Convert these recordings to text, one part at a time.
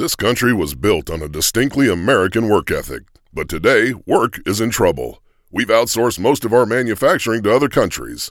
This country was built on a distinctly American work ethic, but today, work is in trouble. We've outsourced most of our manufacturing to other countries,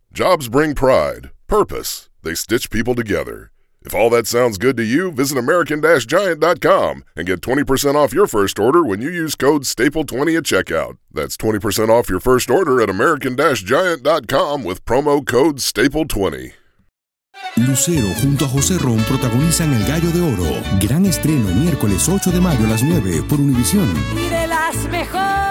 Jobs bring pride, purpose, they stitch people together. If all that sounds good to you, visit American-Giant.com and get 20% off your first order when you use code STAPLE20 at checkout. That's 20% off your first order at American-Giant.com with promo code STAPLE20. Lucero junto a José Ron protagonizan El Gallo de Oro. Gran estreno miércoles 8 de mayo a las 9 por Univisión. y de las mejores.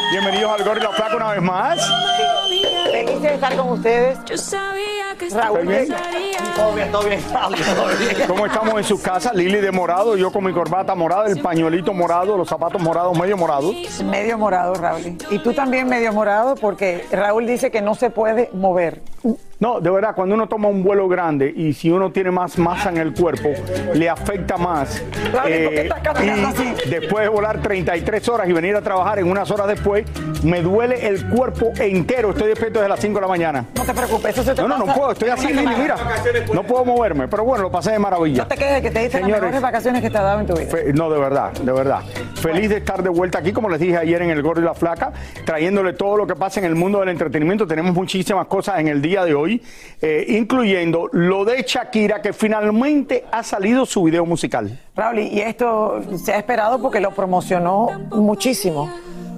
Bienvenidos al Gordo y la Flaca una vez más. Feliz de estar con ustedes. Yo sabía que Raúl, bien? todo bien, todo bien, todo bien. ¿Cómo estamos en sus casas? Lili de morado, yo con mi corbata morada, el pañuelito morado, los zapatos morados, medio morados. Medio morado, Raúl. Y tú también medio morado porque Raúl dice que no se puede mover. No, de verdad, cuando uno toma un vuelo grande y si uno tiene más masa en el cuerpo, le afecta más. Eh, Claro, ¿y después de volar 33 horas y venir a trabajar en unas horas después, me duele el cuerpo entero. Estoy despierto desde las 5 de la mañana. No te preocupes, eso se te No, no, no puedo, estoy así, Lili, mira. No puedo moverme, pero bueno, lo pasé de maravilla. No te quejes de que te diste las Señores. mejores vacaciones que te ha dado en tu vida. Fe- No, de verdad, de verdad. Feliz de estar de vuelta aquí, como les dije ayer en El Gordo y la Flaca, trayéndole todo lo que pasa en el mundo del entretenimiento. Tenemos muchísimas cosas en el día de hoy, eh, incluyendo lo de Shakira, que finalmente ha salido su video musical. Raúl, y esto se ha esperado porque lo promocionó muchísimo.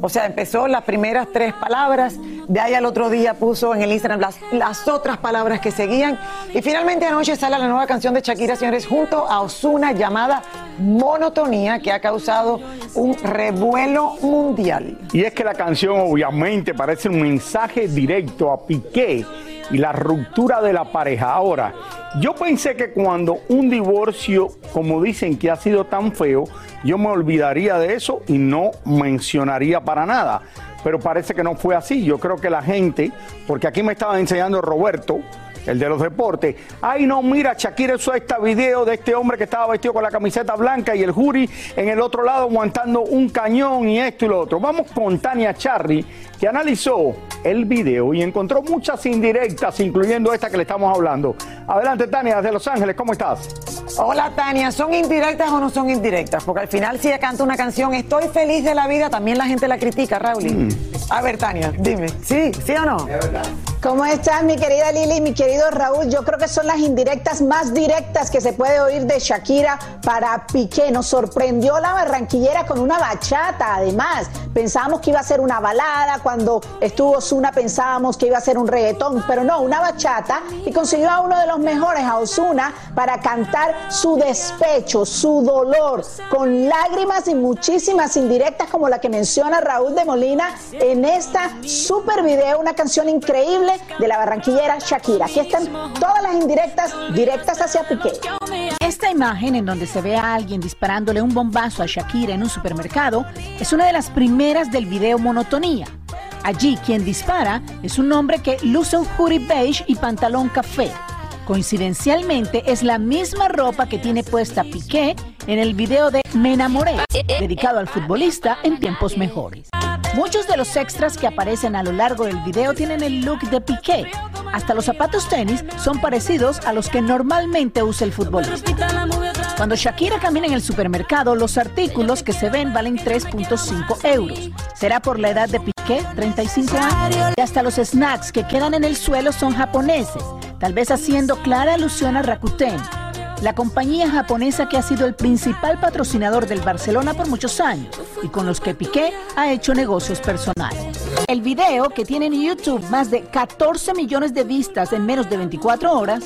O sea, empezó las primeras tres palabras, de ahí al otro día puso en el Instagram las, las otras palabras que seguían. Y finalmente anoche sale la nueva canción de Shakira, señores, junto a Osuna llamada Monotonía, que ha causado un revuelo mundial. Y es que la canción obviamente parece un mensaje directo a Piqué y la ruptura de la pareja. Ahora, yo pensé que cuando un divorcio, como dicen que ha sido tan feo, yo me olvidaría de eso y no mencionaría para nada. Pero parece que no fue así. Yo creo que la gente, porque aquí me estaba enseñando Roberto, el de los deportes. Ay, no, mira, Shakira hizo este video de este hombre que estaba vestido con la camiseta blanca y el jury en el otro lado aguantando un cañón y esto y lo otro. Vamos con Tania Charry, que analizó el video y encontró muchas indirectas, incluyendo esta que le estamos hablando. Adelante, Tania, desde Los Ángeles, ¿cómo estás? Hola Tania, ¿son indirectas o no son indirectas? Porque al final si ella canta una canción, estoy feliz de la vida, también la gente la critica, Raúl. A ver, Tania, dime, ¿sí? ¿Sí o no? Bye-bye. ¿Cómo estás, mi querida Lili, mi querido Raúl? Yo creo que son las indirectas más directas que se puede oír de Shakira para Piqué. Nos sorprendió la barranquillera con una bachata, además. Pensábamos que iba a ser una balada, cuando estuvo Osuna pensábamos que iba a ser un reggaetón, pero no, una bachata. Y consiguió a uno de los mejores, a Osuna, para cantar su despecho, su dolor, con lágrimas y muchísimas indirectas como la que menciona Raúl de Molina en esta super video, una canción increíble de la barranquillera Shakira. Aquí están todas las indirectas directas hacia Piqué. Esta imagen en donde se ve a alguien disparándole un bombazo a Shakira en un supermercado es una de las primeras del video Monotonía. Allí quien dispara es un hombre que luce un hoodie beige y pantalón café. Coincidencialmente es la misma ropa que tiene puesta Piqué en el video de Me enamoré, dedicado al futbolista en tiempos mejores. Muchos de los extras que aparecen a lo largo del video tienen el look de Piqué. Hasta los zapatos tenis son parecidos a los que normalmente usa el futbolista. Cuando Shakira camina en el supermercado, los artículos que se ven valen 3.5 euros. ¿Será por la edad de Piqué, 35 años? Y hasta los snacks que quedan en el suelo son japoneses, tal vez haciendo clara alusión a Rakuten. La compañía japonesa que ha sido el principal patrocinador del Barcelona por muchos años y con los que Piqué ha hecho negocios personales. El video, que tiene en YouTube más de 14 millones de vistas en menos de 24 horas,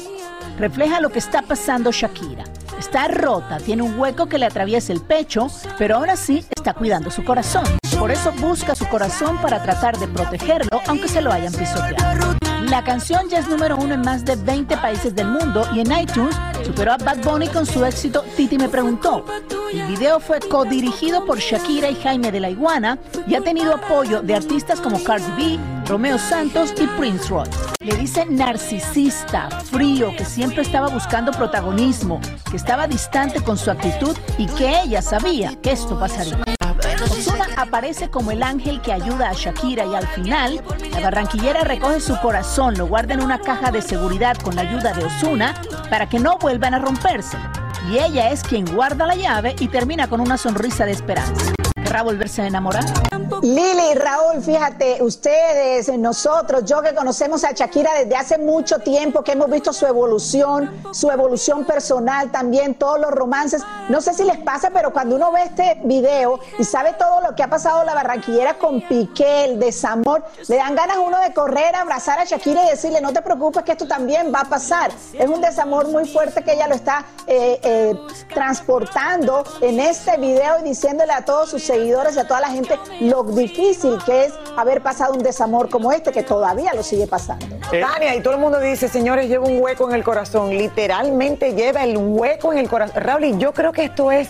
refleja lo que está pasando Shakira. Está rota, tiene un hueco que le atraviesa el pecho, pero aún así está cuidando su corazón. Por eso busca su corazón para tratar de protegerlo, aunque se lo hayan pisoteado. La canción ya es número uno en más de 20 países del mundo y en iTunes superó a Bad Bunny con su éxito Titi me preguntó. El video fue codirigido por Shakira y Jaime de la Iguana y ha tenido apoyo de artistas como Cardi B, Romeo Santos y Prince Roy. Le dice narcisista, frío, que siempre estaba buscando protagonismo, que estaba distante con su actitud y que ella sabía que esto pasaría. Ozuna aparece como el ángel que ayuda a Shakira y al final, la barranquillera recoge su corazón, lo guarda en una caja de seguridad con la ayuda de Osuna para que no vuelvan a romperse. Y ella es quien guarda la llave y termina con una sonrisa de esperanza. ¿Querrá volverse a enamorar? Lili, Raúl, fíjate, ustedes, nosotros, yo que conocemos a Shakira desde hace mucho tiempo, que hemos visto su evolución, su evolución personal también, todos los romances. No sé si les pasa, pero cuando uno ve este video y sabe todo lo que ha pasado la barranquillera con Piqué, el desamor, le dan ganas uno de correr, abrazar a Shakira y decirle, no te preocupes que esto también va a pasar. Es un desamor muy fuerte que ella lo está eh, eh, transportando en este video y diciéndole a todos sus seguidores y a toda la gente lo difícil que es haber pasado un desamor como este, que todavía lo sigue pasando. Eh, Tania, y todo el mundo dice, señores, lleva un hueco en el corazón. Literalmente lleva el hueco en el corazón. Raúl, y yo creo que esto es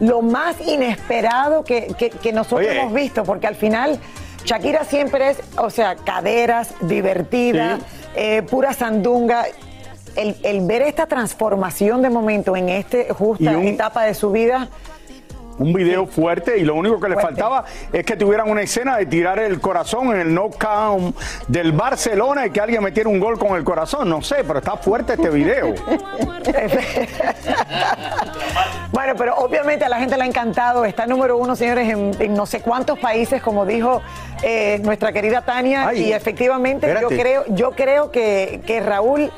lo más inesperado que, que- que nosotros Oye. hemos visto, porque al final Shakira siempre es, o sea, caderas, divertida, Sí. eh, pura sandunga. El, el ver esta transformación de momento en este justa Y un- etapa de su vida, un video fuerte y lo único que le faltaba es que tuvieran una escena de tirar el corazón en el knockout del Barcelona y que alguien metiera un gol con el corazón. No sé, pero está fuerte este video. Bueno, pero obviamente a la gente le ha encantado. Está número uno, señores, en, en no sé cuántos países, como dijo eh, nuestra querida Tania. Ay, y efectivamente, yo creo, yo creo que, que Raúl,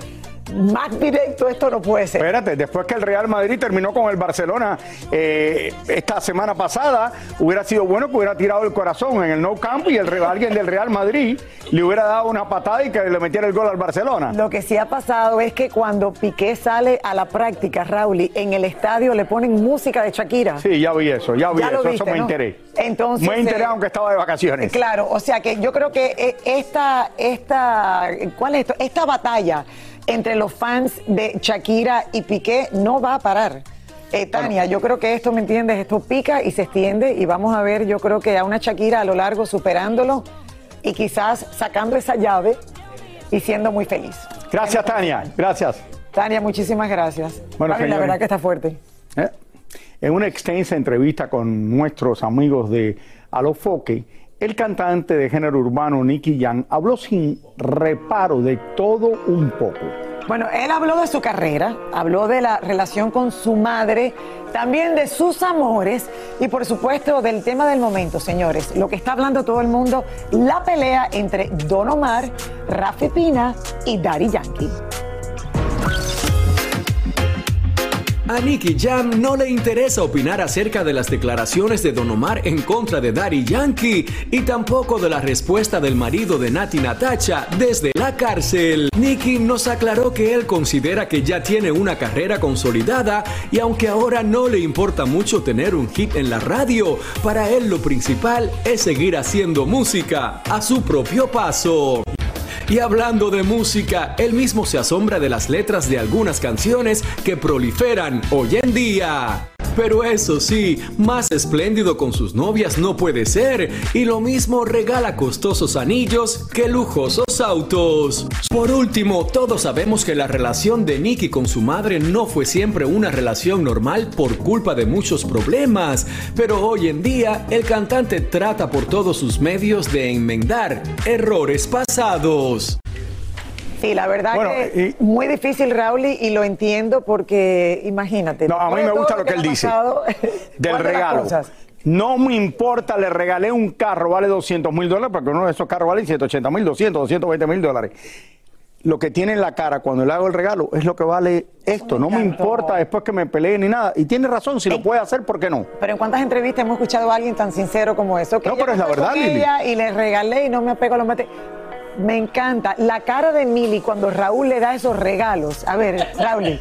más directo esto no puede ser. Espérate, después que el Real Madrid terminó con el Barcelona eh, esta semana pasada, hubiera sido bueno que hubiera tirado el corazón en el no camp y el, alguien del Real Madrid le hubiera dado una patada y que le metiera el gol al Barcelona. Lo que sí ha pasado es que cuando Piqué sale a la práctica, Raúl, y en el estadio le ponen música de Shakira. Sí, ya vi eso, ya vi Ya eso, viste, eso me ¿no? enteré. Entonces, me enteré eh, aunque estaba de vacaciones. Claro, o sea que yo creo que eh, esta, esta, ¿cuál es esto? Esta batalla entre los fans de Shakira y Piqué no va a parar. Eh, Tania, yo creo que esto, ¿me entiendes? Esto pica y se extiende y vamos a ver, yo creo que a una Shakira a lo largo superándolo y quizás sacando esa llave y siendo muy feliz. Gracias, Tania. Gracias. Tania, muchísimas gracias. Bueno, la verdad que está fuerte. ¿Eh? En una extensa entrevista con nuestros amigos de Alofoque, el cantante de género urbano Nicky Jam habló sin reparo de todo un poco. Bueno, él habló de su carrera, habló de la relación con su madre, también de sus amores y por supuesto del tema del momento, señores. Lo que está hablando todo el mundo, la pelea entre Don Omar, Rafi Pina y Daddy Yankee. A Nicky Jam no le interesa opinar acerca de las declaraciones de Don Omar en contra de Daddy Yankee y tampoco de la respuesta del marido de Nati Natacha desde la cárcel. Nicky nos aclaró que él considera que ya tiene una carrera consolidada y aunque ahora no le importa mucho tener un hit en la radio, para él lo principal es seguir haciendo música a su propio paso. Y hablando de música, él mismo se asombra de las letras de algunas canciones que proliferan hoy en día. Pero eso sí, más espléndido con sus novias no puede ser, y lo mismo regala costosos anillos que lujosos autos. Por último, todos sabemos que la relación de Nicky con su madre no fue siempre una relación normal por culpa de muchos problemas, pero hoy en día el cantante trata por todos sus medios de enmendar errores pasados. Sí, la verdad Bueno, que muy difícil, Raúl, y y lo entiendo porque imagínate. No, a mí me gusta lo que él dice. pasado, Del ¿cuál de las regalo. No me importa, le regalé un carro, vale 200 mil dólares, porque uno de esos carros vale 180 mil, 200, 220 mil dólares. lo que tiene en la cara cuando le hago el regalo es lo que vale esto. No me importa después que me peleen ni nada. Y tiene razón, si lo puede hacer, ¿por qué no? Pero en cuántas entrevistas hemos escuchado a alguien tan sincero como eso. Que No, pero es la verdad, Lili. Y le regalé y no me apego a los mate. Me encanta la cara de Mili cuando Raúl le da esos regalos. A ver, Raúl,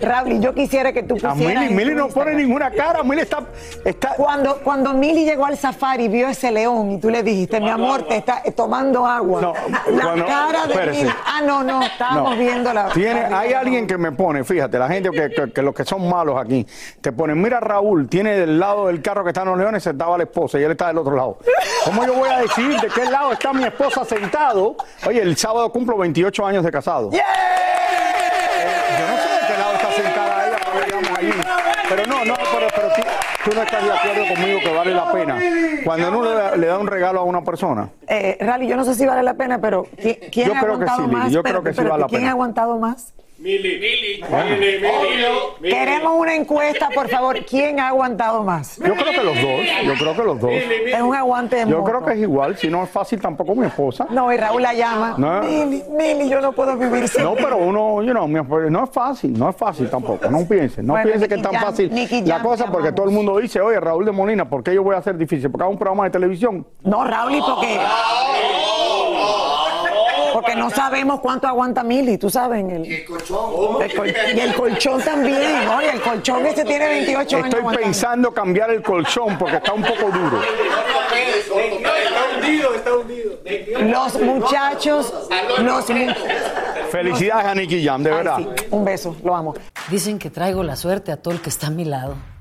Raúl, yo quisiera que tú A pusieras. Mili, en Mili tu no pone ninguna cara, Mili está, está Cuando, cuando Mili llegó al safari y vio ese león y tú le dijiste, mi amor, te está tomando agua. No, la cara de. Mili. Ah, no, no, estábamos No. viendo la. Tiene, la- hay alguien que me pone, fíjate, la gente que, que- que los que son malos aquí, te ponen, mira Raúl, tiene del lado del carro que están los leones, sentaba la esposa y él está del otro lado. ¿Cómo yo voy a decir de qué lado está mi esposa sentado? Oye, el sábado cumplo 28 años de casado. ¡Yeah! Yo no sé de qué lado está sentada ella cuando llegamos allí. Pero no, no, pero, pero tú, tú no estás de acuerdo conmigo que vale la pena. Cuando uno le, le da un regalo a una persona, Eh, Rally, yo no sé si vale la pena, pero ¿qui- ¿quién Yo ha creo que sí, más? yo creo que sí vale la ¿Quién pena. ha aguantado más? Mili, Mili, Bueno. Mili, Mili. Queremos una encuesta, por favor. ¿Quién ha aguantado más? yo creo que los dos, yo creo que los dos. Es un aguante de Yo creo que es igual, si no es fácil tampoco mi esposa. No, y Raúl la llama. No. Mili, Mili, yo no puedo vivir sin No, pero uno, you know, mi esposa- no es fácil, no es fácil tampoco, no piensen, no Bueno, piensen que es tan fácil Nicky la cosa porque amamos. todo el mundo dice, oye, Raúl de Molina, ¿por qué yo voy a hacer difícil? Porque hago un programa de televisión. No, Raúl, ¿y por qué? Porque no sabemos cuánto aguanta Mili, tú sabes. en El, y el colchón. y el colchón también, oye, el colchón ese tiene 28 años. Estoy aguantando. pensando cambiar el colchón porque está un poco duro. Está hundido, está hundido. Los muchachos, los Felicidades a Nicky Jam, de Ay, verdad. sí, un beso, lo amo. Dicen que traigo la suerte a todo el que está a mi lado.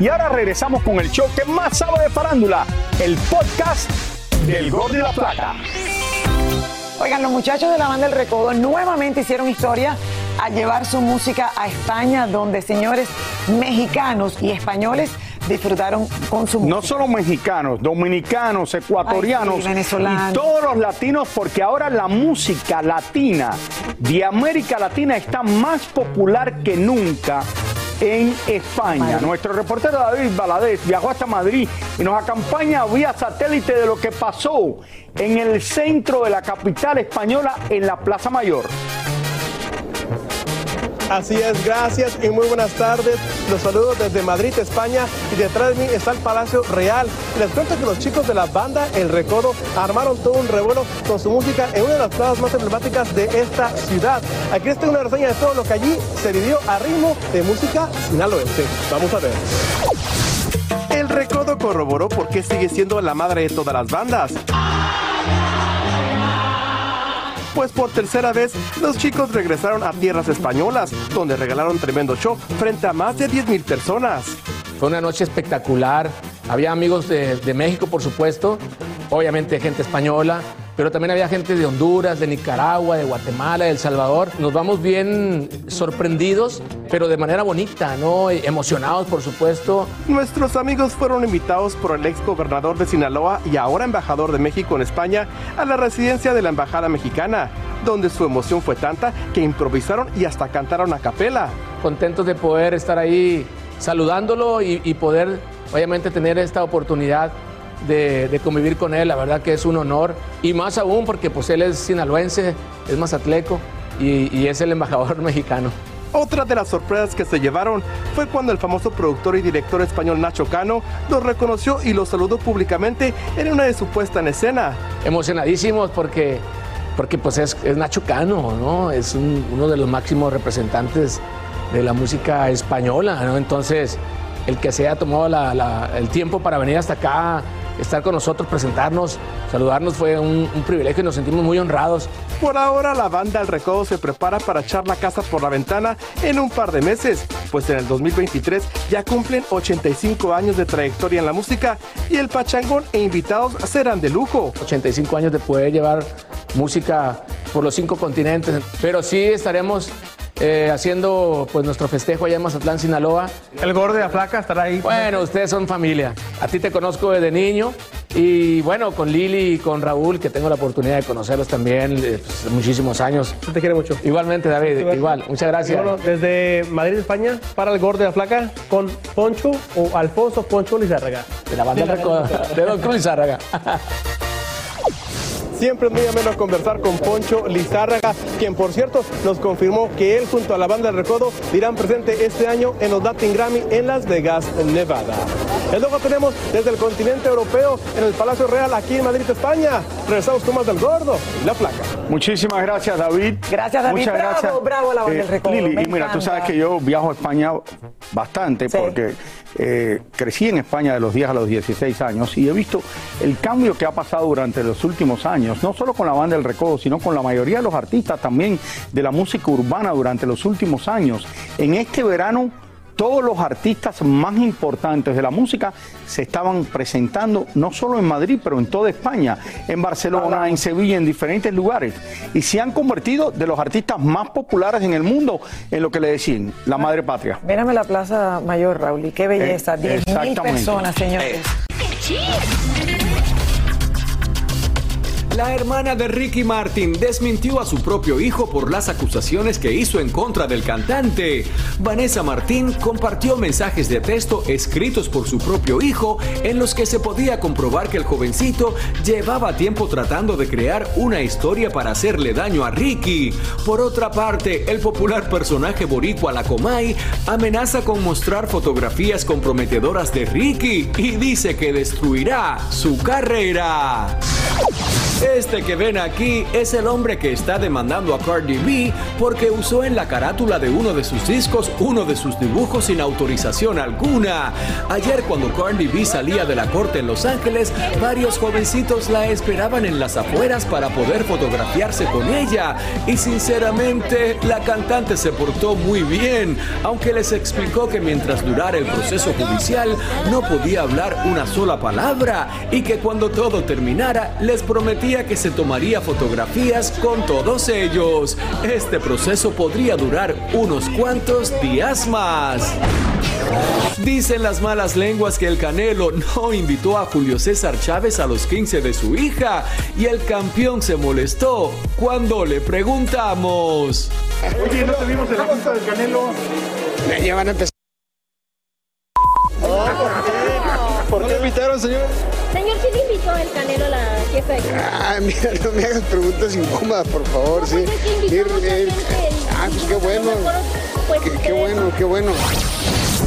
Y ahora regresamos con el show que más sabe de farándula, el podcast del Gol de la Plata. Oigan, los muchachos de la banda El Recodo nuevamente hicieron historia al llevar su música a España, donde señores mexicanos y españoles disfrutaron con su música. No solo mexicanos, dominicanos, ecuatorianos Ay, sí, venezolanos. y todos los latinos, porque ahora la música latina de América Latina está más popular que nunca en España. Nuestro reportero David Baladés viajó hasta Madrid y nos acompaña vía satélite de lo que pasó en el centro de la capital española, en la Plaza Mayor. Así es, gracias y muy buenas tardes. Los saludo desde Madrid, España y detrás de mí está el Palacio Real. Les cuento que los chicos de la banda El Recodo armaron todo un revuelo con su música en una de las plazas más emblemáticas de esta ciudad. Aquí tengo una reseña de todo lo que allí se vivió a ritmo de música sinaloense. Vamos a ver. El Recodo corroboró por qué sigue siendo la madre de todas las bandas. Pues por tercera vez, los chicos regresaron a tierras españolas, donde regalaron tremendo show frente a más de 10 mil personas. Fue una noche espectacular. Había amigos de, de México, por supuesto, obviamente gente española, pero también había gente de Honduras, de Nicaragua, de Guatemala, de El Salvador. Nos vamos bien sorprendidos, pero de manera bonita, ¿no? Emocionados, por supuesto. Nuestros amigos fueron invitados por el ex gobernador de Sinaloa y ahora embajador de México en España a la residencia de la embajada mexicana, donde su emoción fue tanta que improvisaron y hasta cantaron a capela. Contentos de poder estar ahí saludándolo y, y poder, obviamente, tener esta oportunidad de, de convivir con él. La verdad que es un honor. Y más aún porque pues él es sinaloense, es mazatleco y, y es el embajador mexicano. Otra de las sorpresas que se llevaron fue cuando el famoso productor y director español Nacho Cano los reconoció y los saludó públicamente en una de su puesta en escena. Emocionadísimos porque, porque pues es, es Nacho Cano, ¿no? Es un- uno de los máximos representantes de la música española, ¿no? Entonces, el que se haya tomado la- la- el tiempo para venir hasta acá, estar con nosotros, presentarnos, saludarnos, fue un, un privilegio y nos sentimos muy honrados. Por ahora la banda El Recodo se prepara para echar la casa por la ventana en un par de meses, pues en el 2023 ya cumplen 85 años de trayectoria en la música y el pachangón e invitados serán de lujo. 85 años de poder llevar música por los cinco continentes, pero sí estaremos eh, haciendo pues nuestro festejo allá en Mazatlán, Sinaloa. El gordo de la flaca estará ahí. Bueno, ustedes son familia. A ti te conozco desde niño y bueno, con Lili y con Raúl, que tengo la oportunidad de conocerlos también eh, pues, muchísimos años. Te quiere mucho. Igualmente, David, igual. Muchas gracias. Y bueno, desde Madrid, España, para el gordo de la flaca con Poncho o Alfonso Poncho Lizárraga. De la banda de Don Cruz Lizárraga. Siempre es muy ameno conversar con Poncho Lizárraga, quien por cierto nos confirmó que él junto a la banda del Recodo dirán presente este año en los Latin Grammy en Las Vegas, Nevada. Y luego tenemos desde el continente europeo en el Palacio Real aquí en Madrid, España. Regresamos con más del Gordo y la placa. Muchísimas gracias, David. Gracias, David. Muchas bravo, gracias. bravo la banda Eh, del Recodo. Lili, Me y mira, tú sabes que yo viajo a España bastante porque eh, crecí en España de los 10 a los 16 años y he visto el cambio que ha pasado durante los últimos años, no solo con la banda del Recodo, sino con la mayoría de los artistas también de la música urbana durante los últimos años. En este verano todos los artistas más importantes de la música se estaban presentando no solo en Madrid, pero en toda España, en Barcelona, en Sevilla, en diferentes lugares. Y se han convertido de los artistas más populares en el mundo en lo que le decían, la madre patria. Mírame la Plaza Mayor, Raúl, y qué belleza. Eh, 10 mil exactamente. personas, señores. La hermana de Ricky Martin desmintió a su propio hijo por las acusaciones que hizo en contra del cantante. Vanessa Martín compartió mensajes de texto escritos por su propio hijo en los que se podía comprobar que el jovencito llevaba tiempo tratando de crear una historia para hacerle daño a Ricky. Por otra parte, el popular personaje boricua La Comay amenaza con mostrar fotografías comprometedoras de Ricky y dice que destruirá su carrera. Este que ven aquí es el hombre que está demandando a Cardi B porque usó en la carátula de uno de sus discos uno de sus dibujos sin autorización alguna. Ayer cuando Cardi B salía de la corte en Los Ángeles, varios jovencitos la esperaban en las afueras para poder fotografiarse con ella. Y sinceramente, la cantante se portó muy bien, aunque les explicó que mientras durara el proceso judicial no podía hablar una sola palabra y que cuando todo terminara les prometía que se tomaría fotografías con todos ellos. Este proceso podría durar unos cuantos días más. Dicen las malas lenguas que el Canelo no invitó a Julio César Chávez a los 15 de su hija y el campeón se molestó cuando le preguntamos. Oye, ¿no te vimos en la fiesta del Canelo? Ya van a empezar. ¿Por qué invitaron, señor? Señor, ¿quién invitó el Canelo Ah, mira, no me hagas preguntas incómodas, por favor, sí. Ir, ir- Ah, pues qué bueno. Qué, qué bueno, qué bueno.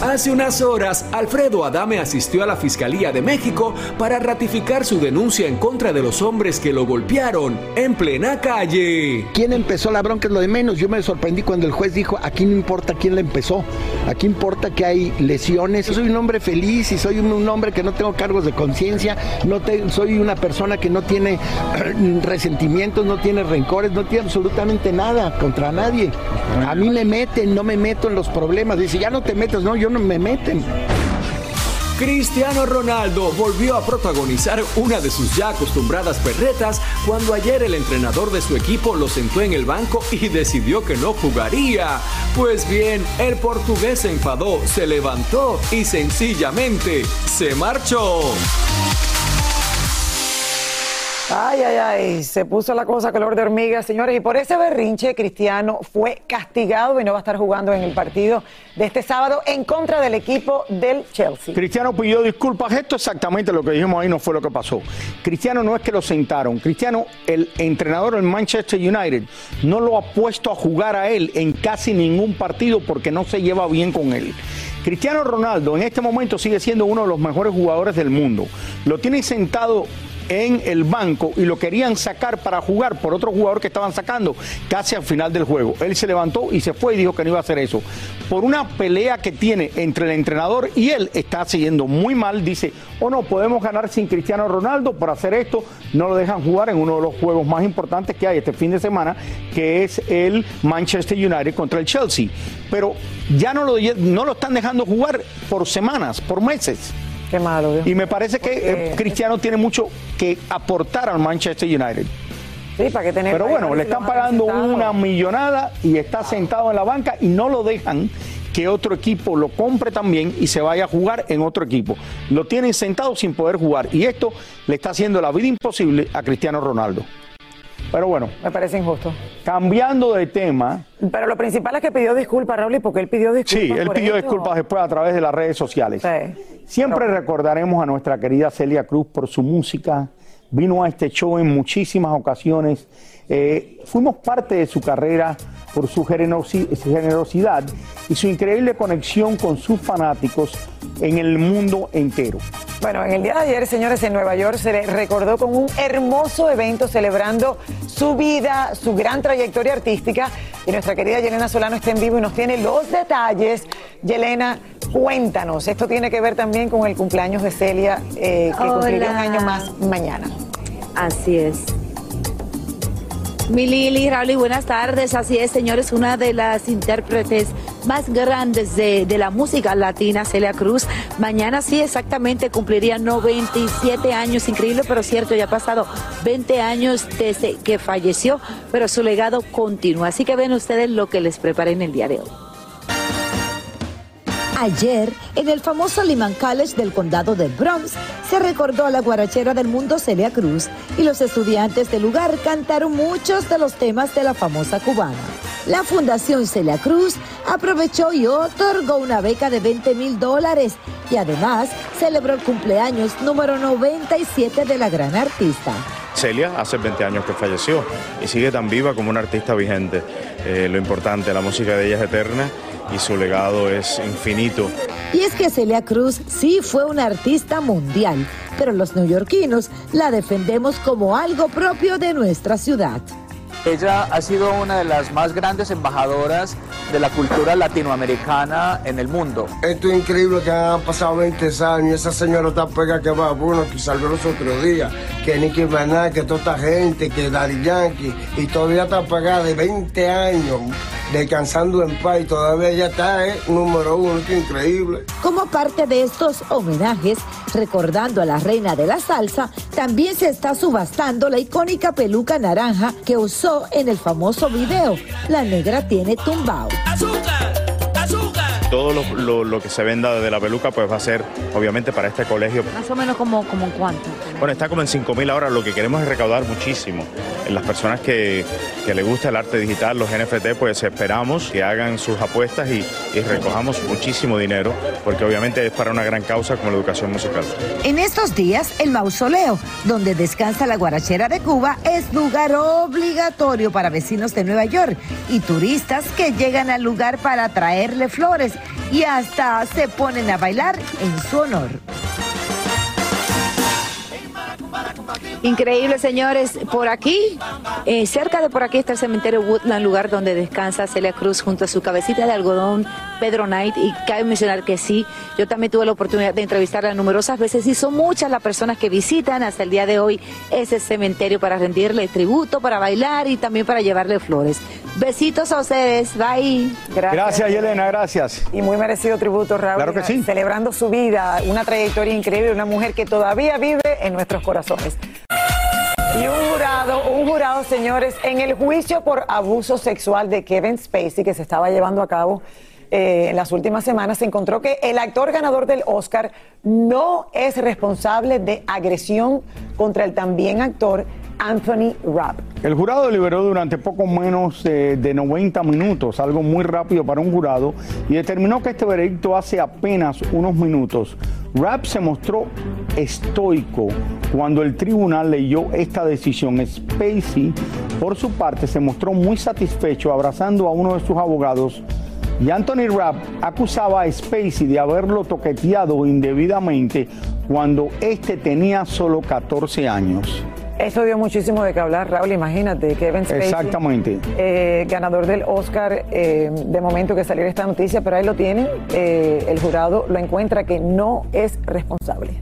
Hace unas horas, Alfredo Adame asistió a la Fiscalía de México para ratificar su denuncia en contra de los hombres que lo golpearon en plena calle. ¿Quién empezó la bronca es lo de menos? Yo me sorprendí cuando el juez dijo, aquí no importa quién la empezó, aquí importa que hay lesiones. Soy un hombre feliz y soy un, hombre que no tengo cargos de conciencia, soy una persona que no tiene resentimientos, no tiene rencores, no tiene absolutamente nada contra nadie. A mí me meten, no me meto en los problemas. Dice, ya no te metas, no, yo me meten. Cristiano Ronaldo volvió a protagonizar una de sus ya acostumbradas perretas cuando ayer el entrenador de su equipo lo sentó en el banco y decidió que no jugaría. Pues bien, el portugués se enfadó, se levantó y sencillamente se marchó. Ay, ay, ay, se puso la cosa color de hormiga, señores, y por ese berrinche Cristiano fue castigado y no va a estar jugando en el partido de este sábado en contra del equipo del Chelsea. Cristiano pidió disculpas. Esto exactamente lo que dijimos ahí no fue lo que pasó. Cristiano no es que lo sentaron. Cristiano, el entrenador del Manchester United, no lo ha puesto a jugar a él en casi ningún partido porque no se lleva bien con él. Cristiano Ronaldo en este momento sigue siendo uno de los mejores jugadores del mundo. Lo tienen sentado en el banco y lo querían sacar para jugar por otro jugador que estaban sacando casi al final del juego. Él se levantó y se fue y dijo que no iba a hacer eso. Por una pelea que tiene entre el entrenador y él está siguiendo muy mal. Dice, o no, podemos ganar sin Cristiano Ronaldo por hacer esto. No lo dejan jugar en uno de los juegos más importantes que hay este fin de semana, que es el Manchester United contra el Chelsea. Pero ya no lo, no lo están dejando jugar por semanas, por meses. Qué malo. Y me parece que eh, Cristiano tiene mucho que aportar al Manchester United. Sí, para que tener. Pero bueno, le están pagando una millonada y está sentado en la banca y no lo dejan que otro equipo lo compre también y se vaya a jugar en otro equipo. Lo tienen sentado sin poder jugar y esto le está haciendo la vida imposible a Cristiano Ronaldo. Pero bueno. Me parece injusto. Cambiando de tema. Pero lo principal es que pidió disculpas, Raúl, porque él pidió disculpas. Sí, él por pidió esto. disculpas después a través de las redes sociales. Siempre recordaremos a nuestra querida Celia Cruz por su música. Vino a este show en muchísimas ocasiones. Eh, fuimos parte de su carrera por su generosi- generosidad y su increíble conexión con sus fanáticos en el mundo entero. Bueno, en el día de ayer, señores, en Nueva York se le recordó con un hermoso evento celebrando su vida, su gran trayectoria artística. Y nuestra querida Yelena Solano está en vivo y nos tiene los detalles. Yelena, cuéntanos. Esto tiene que ver también con el cumpleaños de Celia, eh, que cumpliría un año más mañana. Así es. Mi Lili, Raúl, y buenas tardes. Así es, señores, una de las intérpretes más grandes de, de la música latina, Celia Cruz. Mañana sí, exactamente, cumpliría 97 años. Increíble, pero cierto, ya ha pasado 20 años desde que falleció, pero su legado continúa. Así que ven ustedes lo que les preparé en el día de hoy. Ayer, en el famoso Lehman College del condado de Bronx, se recordó a la guarachera del mundo Celia Cruz y los estudiantes del lugar cantaron muchos de los temas de la famosa cubana. La Fundación Celia Cruz aprovechó y otorgó una beca de 20 mil dólares y además celebró el cumpleaños número 97 de la gran artista. Celia hace 20 años que falleció y sigue tan viva como una artista vigente. Eh, lo importante, la música de ella es eterna y su legado es infinito. Y es que Celia Cruz sí fue una artista mundial, pero los neoyorquinos la defendemos como algo propio de nuestra ciudad. Ella ha sido una de las más grandes embajadoras de la cultura latinoamericana en el mundo. Esto es increíble que han pasado 20 años. Esa señora está pega que va bueno, que salió los otros días. Que Nicki Minaj, que toda esta gente, que Daddy Yankee. Y todavía está pegada de 20 años, descansando en paz. Y todavía ella está, ¿eh? Número uno, que increíble. Como parte de estos homenajes, recordando a la reina de la salsa, también se está subastando la icónica peluca naranja que usó en el famoso video. La negra tiene tumbao. Todo lo, lo- lo que se venda de la peluca pues va a ser obviamente para este colegio. Más o menos como, como cuánto. Bueno, está como en 5 mil ahora, lo que queremos es recaudar muchísimo. Las personas que, que les gusta el arte digital, los NFT, pues esperamos que hagan sus apuestas y recojamos muchísimo dinero, porque obviamente es para una gran causa como la educación musical. En estos días, el mausoleo, donde descansa la guarachera de Cuba, es lugar obligatorio para vecinos de Nueva York y turistas que llegan al lugar para traerle flores y hasta se ponen a bailar en su honor. Increíble, señores. Por aquí, eh, cerca de por aquí está el cementerio Woodland, lugar donde descansa Celia Cruz junto a su cabecita de algodón, Pedro Knight. Y cabe mencionar que sí, yo también tuve la oportunidad de entrevistarla numerosas veces y son muchas las personas que visitan hasta el día de hoy ese cementerio para rendirle tributo, para bailar y también para llevarle flores. Besitos a ustedes. Bye. Gracias, Yelena, gracias. Y muy merecido tributo, Raúl. Claro que sí. Celebrando su vida, una trayectoria increíble, una mujer que todavía vive en nuestros corazones. Y un jurado, un jurado, señores, en el juicio por abuso sexual de Kevin Spacey que se estaba llevando a cabo eh, en las últimas semanas, se encontró que el actor ganador del Oscar no es responsable de agresión contra el también actor Anthony Rapp. El jurado deliberó durante poco menos eh, de 90 minutos, algo muy rápido para un jurado, y determinó que este veredicto hace apenas unos minutos. Rapp se mostró estoico cuando el tribunal leyó esta decisión. Spacey, por su parte, se mostró muy satisfecho abrazando a uno de sus abogados y Anthony Rapp acusaba a Spacey de haberlo toqueteado indebidamente cuando este tenía solo 14 años. Eso dio muchísimo de qué hablar, Raúl. Imagínate, Kevin Spacey. Exactamente. eh, ganador del Oscar, eh, de momento que saliera esta noticia, pero ahí lo tienen. eh, el jurado lo encuentra que no es responsable.